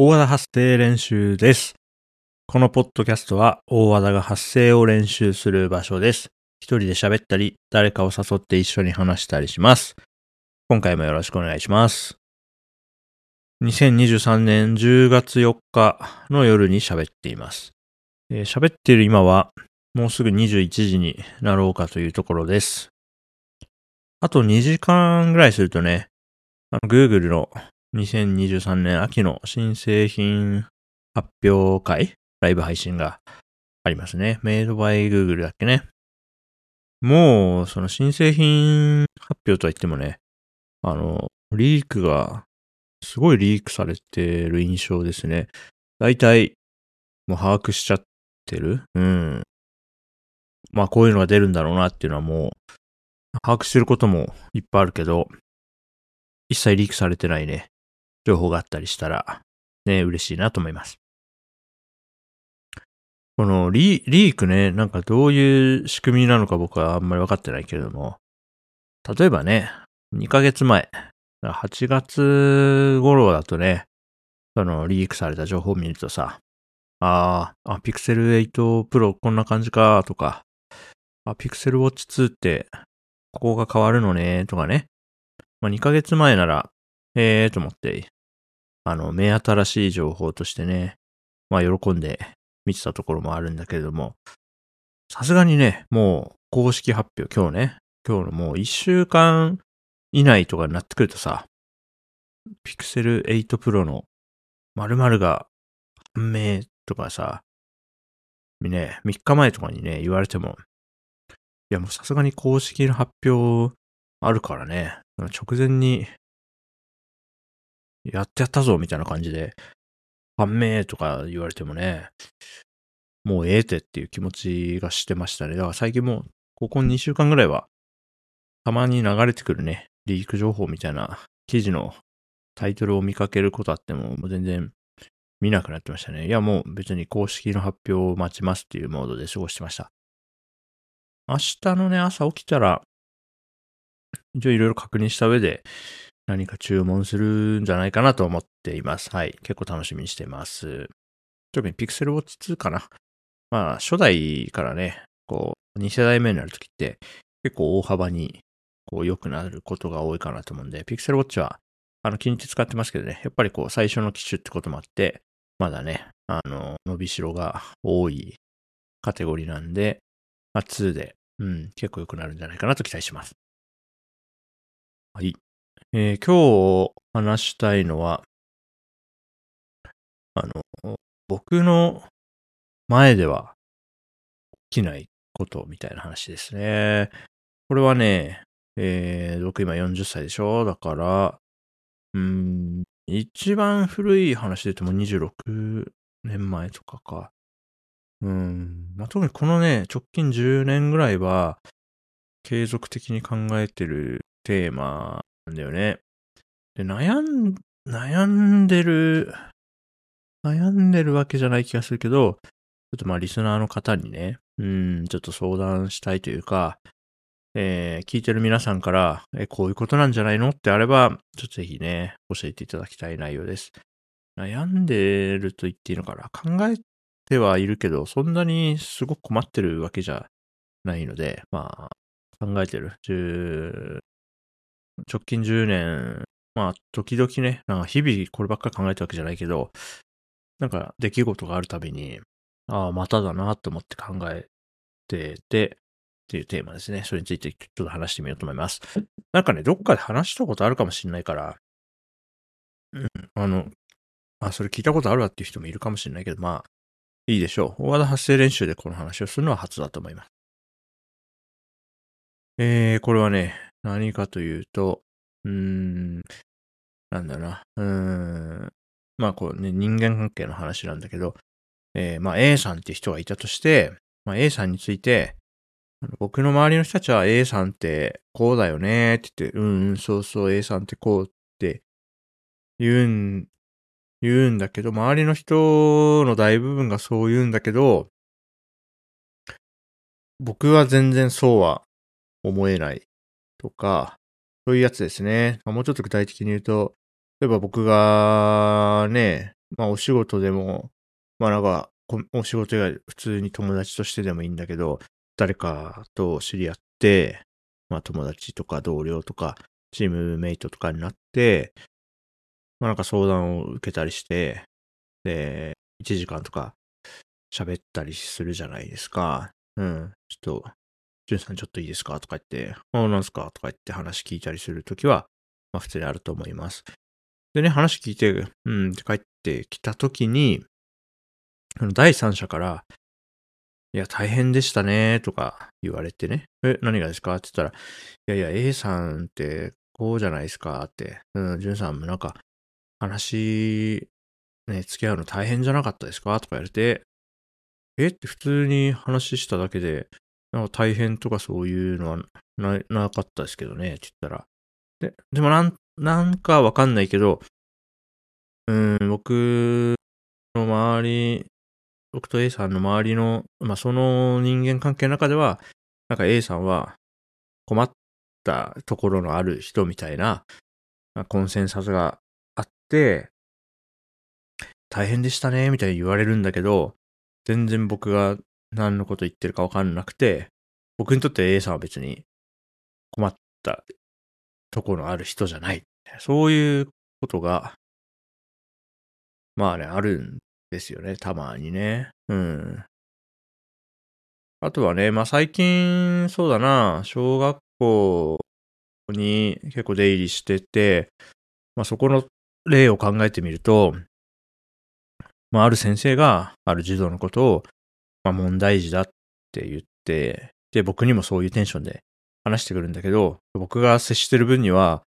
大和田発声練習です。このポッドキャストは大和田が発声を練習する場所です。一人で喋ったり、誰かを誘って一緒に話したりします。今回もよろしくお願いします。2023年10月4日の夜に喋っています。えー喋っている今はもうすぐ21時になろうかというところです。あと2時間ぐらいするとね、あの Google の2023年秋の新製品発表会ライブ配信がありますね。メイドバイ Google だっけね。もう、その新製品発表とは言ってもね、あの、リークが、すごいリークされてる印象ですね。大体、もう把握しちゃってるうん。まあ、こういうのが出るんだろうなっていうのはもう、把握してることもいっぱいあるけど、一切リークされてないね、情報があったりしたら、ね、嬉しいなと思います。このリリークね、なんかどういう仕組みなのか僕はあんまり分かってないけれども、例えばね、2ヶ月前、8月頃だとね、そのリークされた情報を見るとさ、あーあ、ピクセル8 Pro こんな感じか、とか、あ、ピクセルウォッチ2って、ここが変わるのね、とかね。まあ、2ヶ月前なら、えーと思って、あの、目新しい情報としてね、まあ、喜んで見てたところもあるんだけれども、さすがにね、もう公式発表、今日ね、今日のもう1週間以内とかになってくるとさ、ピクセル8 Pro の〇〇が判明とかさ、ね、3日前とかにね、言われても、いやもうさすがに公式の発表あるからね、直前に、やってやったぞみたいな感じで、判明とか言われてもね、もうええてっていう気持ちがしてましたね。だから最近もう、ここ2週間ぐらいは、たまに流れてくるね、リーク情報みたいな記事のタイトルを見かけることあっても、もう全然見なくなってましたね。いやもう別に公式の発表を待ちますっていうモードで過ごしてました。明日のね、朝起きたら、一応いろいろ確認した上で何か注文するんじゃないかなと思っています。はい。結構楽しみにしています。特に Pixel Watch 2かな。まあ、初代からね、こう、2世代目になるときって結構大幅にこう良くなることが多いかなと思うんで、Pixel Watch はあの気に入って使ってますけどね、やっぱりこう最初の機種ってこともあって、まだね、あの、伸びしろが多いカテゴリーなんで、まあ、2で、うん、結構良くなるんじゃないかなと期待します。はい。えー今日話したいのは、あの、僕の前では起きないことみたいな話ですね。これはね、えー僕今40歳でしょ？だから、うん、一番古い話で言っても26年前とかか。うん。まあ、特にこのね、直近10年ぐらいは、継続的に考えてるテーマなんだよね。で、悩ん、悩んでる、悩んでるわけじゃない気がするけど、ちょっとまあリスナーの方にね、うん、ちょっと相談したいというか、えー聞いてる皆さんから、え、こういうことなんじゃないのってあれば、ちょっとぜひね、教えていただきたい内容です。悩んでると言っていいのかな？考えてはいるけど、そんなにすごく困ってるわけじゃないので、まあ、考えてる。直近10年、まあ、時々ね、なんか日々こればっかり考えたわけじゃないけど、なんか出来事があるたびに、ああ、まただなと思って考えてて、っていうテーマですね。それについてちょっと話してみようと思います。なんかね、どっかで話したことあるかもしれないから、うん、あの、あ、それ聞いたことあるわっていう人もいるかもしれないけど、まあ、いいでしょう。大和田発声練習でこの話をするのは初だと思います。えー、これはね、何かというと、うーん、なんだな、うーん、まあこうね、人間関係の話なんだけど、えー、まあ A さんって人がいたとして、まあ A さんについて、僕の周りの人たちは A さんってこうだよねって言って、うんうん、そうそう A さんってこうって言うん、言うんだけど、周りの人の大部分がそう言うんだけど、僕は全然そうは思えない。とか、そういうやつですね。もうちょっと具体的に言うと、例えば僕がね、まあお仕事でも、まあなんか、お仕事以外普通に友達としてでもいいんだけど、誰かと知り合って、まあ友達とか同僚とか、チームメイトとかになって、まあなんか相談を受けたりして、で、1時間とか喋ったりするじゃないですか。うん。ちょっと、ジュンさんちょっといいですか？とか言って、あ、なんすか？とか言って話聞いたりするときは、まあ普通にあると思います。でね、話聞いて、うんって帰ってきたときに、第三者から、いや、大変でしたね、とか言われてね。え、何がですか？って言ったら、いやいや、A さんってこうじゃないですか？って。うん、ジュンさんもなんか、話、ね、付き合うの大変じゃなかったですか？とか言われて、え？って普通に話しただけで、なんか大変とかそういうのはななかったですけどね、って言ったら。で、でもなん、なんかわかんないけど、うん、僕の周り僕と A さんの周りの、まあ、その人間関係の中では、なんか A さんは困ったところのある人みたいな、コンセンサスがあって、大変でしたね、みたいに言われるんだけど、全然僕が何のこと言ってるかわかんなくて、僕にとって A さんは別に困ったところのある人じゃない。そういうことが、まあね、あるんですよね、たまにね。うん。あとはね、まあ最近、そうだな、小学校に結構出入りしてて、まあそこの例を考えてみると、まあある先生がある児童のことを、まあ問題児だって言って、で、僕にもそういうテンションで話してくるんだけど、僕が接してる分には、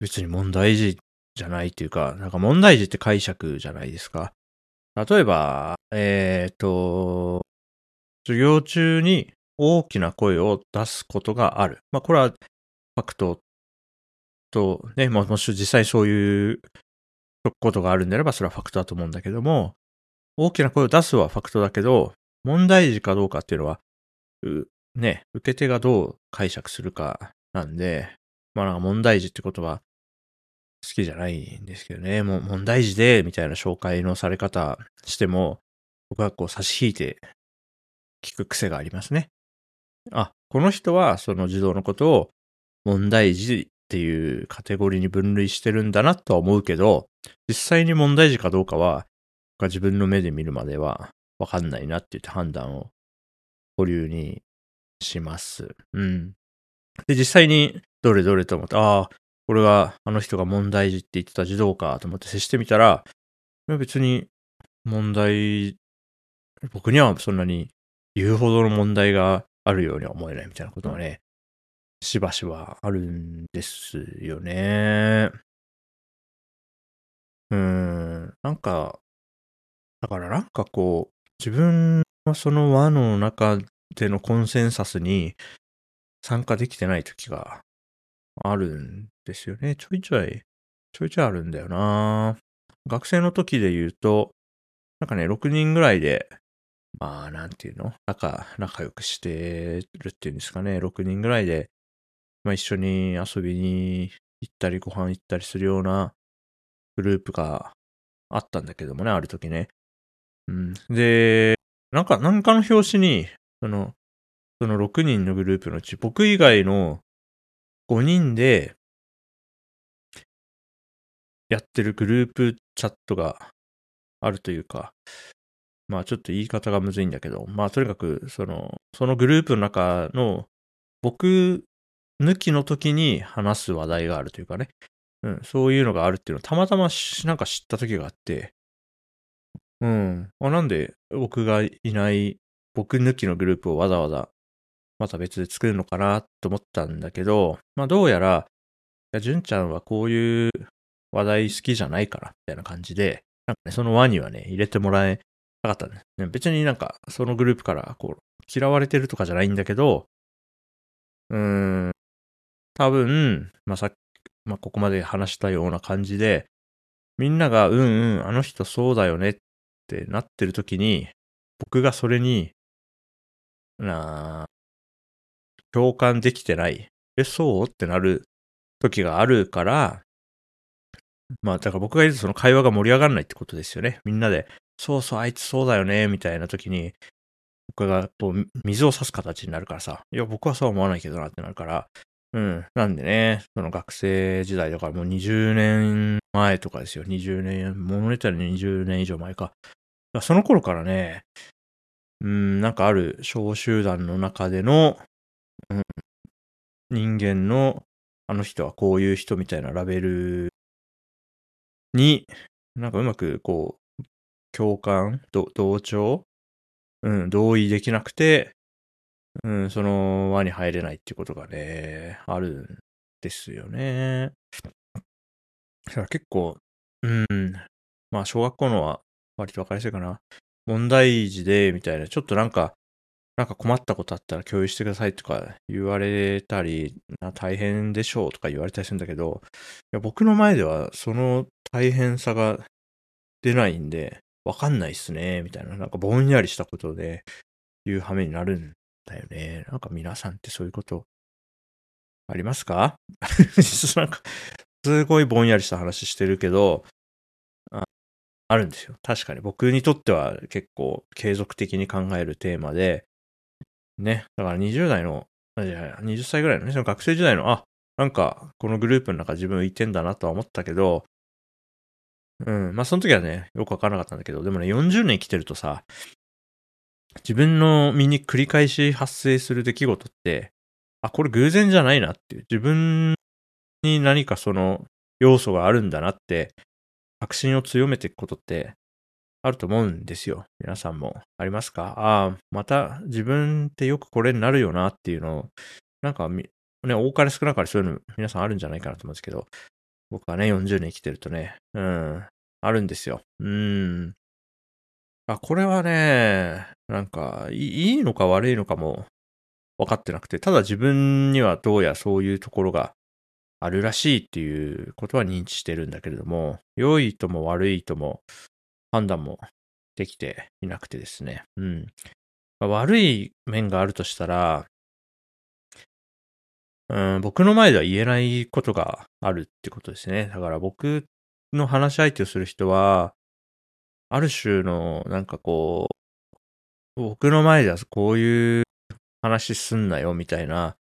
別に問題児じゃないっていうか、なんか問題児って解釈じゃないですか。例えば、えっ、ー、と、授業中に大きな声を出すことがある。まあ、これはファクトと、ね、ももし実際そういうことがあるんであれば、それはファクトだと思うんだけども、大きな声を出すはファクトだけど、問題児かどうかっていうのは、ね、受け手がどう解釈するかなんで、まあなんか問題児ってことは、好きじゃないんですけどね。もう問題児で、みたいな紹介のされ方しても、僕はこう差し引いて聞く癖がありますね。あ、この人はその児童のことを問題児っていうカテゴリーに分類してるんだなとは思うけど、実際に問題児かどうかは、自分の目で見るまではわかんないなって言って判断を保留にします。うん。で、実際にどれどれと思って、ああ、これがあの人が問題児って言ってた児童かと思って接してみたら、別に問題、僕にはそんなに言うほどの問題があるようには思えないみたいなことがね、しばしばあるんですよね。うーん、なんか、だからなんかこう、自分はその輪の中でのコンセンサスに参加できてない時があるんですよね。ちょいちょい、ちょいちょいあるんだよな学生の時で言うと、なんかね、6人ぐらいで、まあ、なんていうの？仲、仲良くしてるっていうんですかね。6人ぐらいで、まあ一緒に遊びに行ったりご飯行ったりするようなグループがあったんだけどもね、ある時ね。で、なんか、なんかの表紙に、その、その6人のグループのうち、僕以外の5人でやってるグループチャットがあるというか、まあちょっと言い方がむずいんだけど、まあとにかくその、そのグループの中の僕抜きの時に話す話題があるというかね、うん、そういうのがあるっていうのをたまたまなんか知った時があって、うん、あなんで僕がいない僕抜きのグループをわざわざまた別で作るのかなと思ったんだけど、まあどうやら、いや、純ちゃんはこういう話題好きじゃないから、みたいな感じで、なんかね、その輪にはね、入れてもらえなかったんですね。別になんか、そのグループからこう、嫌われてるとかじゃないんだけど、うーん、多分、まあさっき、まあここまで話したような感じで、みんなが、うんうん、あの人そうだよねっってなってる時に、僕がそれに、な共感できてない。え、そう？ってなる時があるから、まあ、だから僕が言うとその会話が盛り上がらないってことですよね。みんなで、そうそう、あいつそうだよね、みたいな時に、僕がこう、水を差す形になるからさ、いや、僕はそうは思わないけどなってなるから、うん。なんでね、その学生時代だからもう20年前とかですよ。20年、物ネタで20年以上前か。その頃からね、うん、なんかある小集団の中での、うん、人間の、あの人はこういう人みたいなラベルに、なんかうまくこう、共感、同調うん、同意できなくて、うん、その輪に入れないっていうことがね、あるんですよね。だから結構、うん、まあ小学校のは割と分かりやすいかな。問題児で、みたいな、ちょっとなんか、なんか困ったことあったら共有してくださいとか言われたり、大変でしょうとか言われたりするんだけど、いや僕の前ではその大変さが出ないんで、わかんないっすね、みたいな、なんかぼんやりしたことで言う羽目になるんだよね。なんか皆さんってそういうことありますか？なんか、すごいぼんやりした話してるけど、あるんですよ。確かに。僕にとっては結構継続的に考えるテーマで、ね、だから20代の、20歳ぐらいのね、その学生時代の、あ、なんかこのグループの中自分浮いてんだなとは思ったけど、うん、まあその時はね、よくわからなかったんだけど、でもね、40年生きてるとさ、自分の身に繰り返し発生する出来事って、あ、これ偶然じゃないなっていう、自分に何かその要素があるんだなって、確信を強めていくことってあると思うんですよ。皆さんもありますか？ああ、また自分ってよくこれになるよなっていうのを、なんかね、多かれ少なかれそういうの皆さんあるんじゃないかなと思うんですけど、僕はね、40年生きてるとね、うん、あるんですよ。うん。あ、これはね、なんかい、いのか悪いのかも分かってなくて、ただ自分にはどうやそういうところがあるらしいっていうことは認知してるんだけれども、良いとも悪いとも判断もできていなくてですね。うん。まあ、悪い面があるとしたら、うん、僕の前では言えないことがあるってことですね。だから僕の話し相手をする人は、ある種の、なんかこう、僕の前ではこういう話すんなよ、みたいな、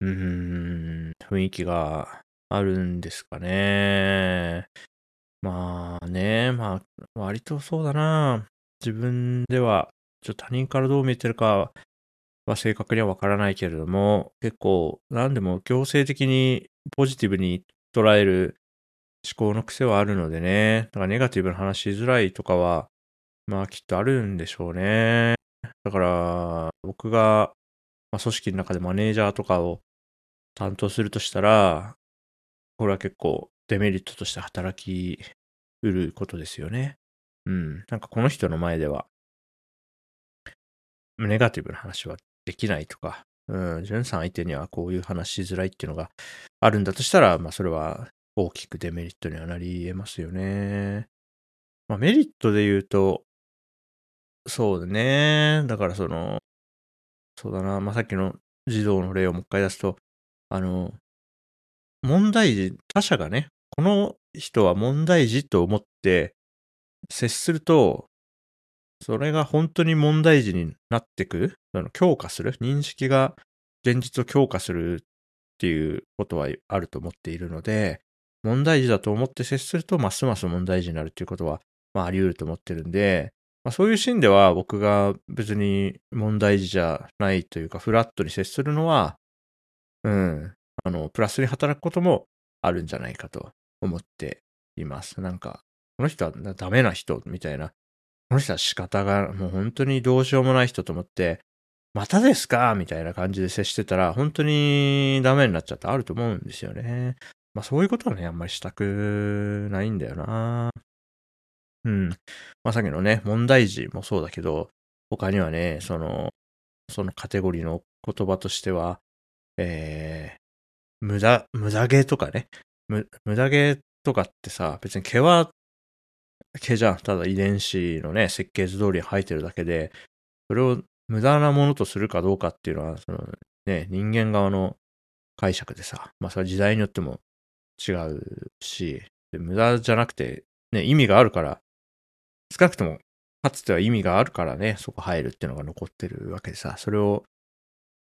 うーん、雰囲気があるんですかね。まあね、まあ、割とそうだな。自分では、ちょっと他人からどう見えてるかは正確にはわからないけれども、結構、何でも強制的にポジティブに捉える思考の癖はあるのでね、だからネガティブな話しづらいとかは、まあきっとあるんでしょうね。だから、僕が、まあ、組織の中でマネージャーとかを担当するとしたら、これは結構デメリットとして働きうることですよね。うん。なんかこの人の前では、ネガティブな話はできないとか、うん、ジュンさん相手にはこういう話しづらいっていうのがあるんだとしたら、まあそれは大きくデメリットにはなり得ますよね。まあメリットで言うと、そうだね。だからその、そうだな、まあさっきの児童の例をもう一回出すと、あの、問題児、他者がね、この人は問題児と思って接すると、それが本当に問題児になってく、強化する、認識が現実を強化するっていうことはあると思っているので、問題児だと思って接すると、ますます問題児になるっていうことは、まあ、あり得ると思ってるんで、まあ、そういうシーンでは僕が別に問題児じゃないというか、フラットに接するのは、うん、あの、プラスに働くこともあるんじゃないかと思っています。なんか、この人はダメな人みたいなこの人は仕方が、もう本当にどうしようもない人と思って、またですかみたいな感じで接してたら、本当にダメになっちゃってあると思うんですよね。まあそういうことはね、あんまりしたくないんだよな。うん。まあさっきのね、問題児もそうだけど、他にはね、その、そのカテゴリーの言葉としては、えー、無駄、無駄毛とかね。無駄毛とかってさ、別に毛は毛じゃん。ただ遺伝子のね、設計図通り生えてるだけで、それを無駄なものとするかどうかっていうのは、そのね、人間側の解釈でさ、まあそれは時代によっても違うし、で無駄じゃなくて、ね、意味があるから、少なくとも、かつては意味があるからね、そこ入るっていうのが残ってるわけでさ、それを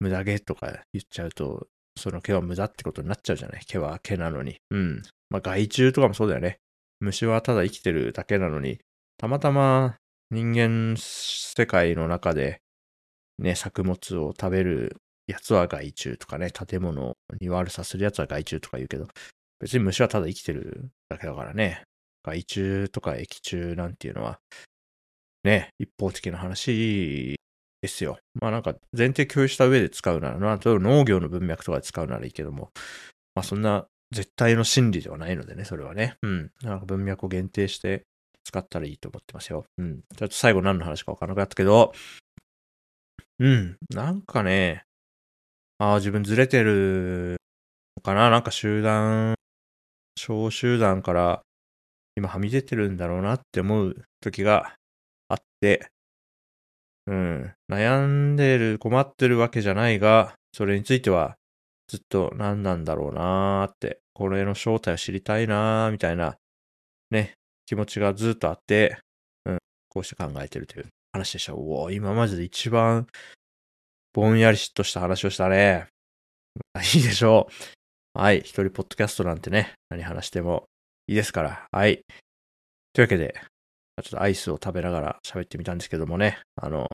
無駄毛とか言っちゃうと、その毛は無駄ってことになっちゃうじゃない？毛は毛なのに。うん。まあ害虫とかもそうだよね。虫はただ生きてるだけなのに、たまたま人間世界の中で、ね、作物を食べるやつは害虫とかね、建物に悪さするやつは害虫とか言うけど、別に虫はただ生きてるだけだからね。害虫とか液虫なんていうのは、ね、一方的な話ですよ。まあなんか前提共有した上で使うならな、例えば農業の文脈とかで使うならいいけども、まあそんな絶対の真理ではないのでね、それはね。うん。なんか文脈を限定して使ったらいいと思ってますよ。うん。ちょっと最後何の話かわからなかったけど、うん。なんかね、ああ、自分ずれてるのかななんか集団、小集団から今はみ出てるんだろうなって思う時があって、うん。悩んでる、困ってるわけじゃないが、それについてはずっと何なんだろうなーって、これの正体を知りたいなーみたいな、ね、気持ちがずっとあって、うん、こうして考えてるという話でした。おお、今までで一番ぼんやりしっとした話をしたね。いいでしょう。はい。一人ポッドキャストなんてね、何話してもいいですから。はい。というわけで、ちょっとアイスを食べながら喋ってみたんですけどもね、あの、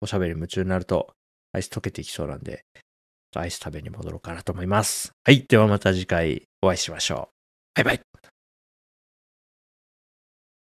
おしゃべり夢中になると、アイス溶けていきそうなんで、アイス食べに戻ろうかなと思います。はい。ではまた次回お会いしましょう。バイバイ。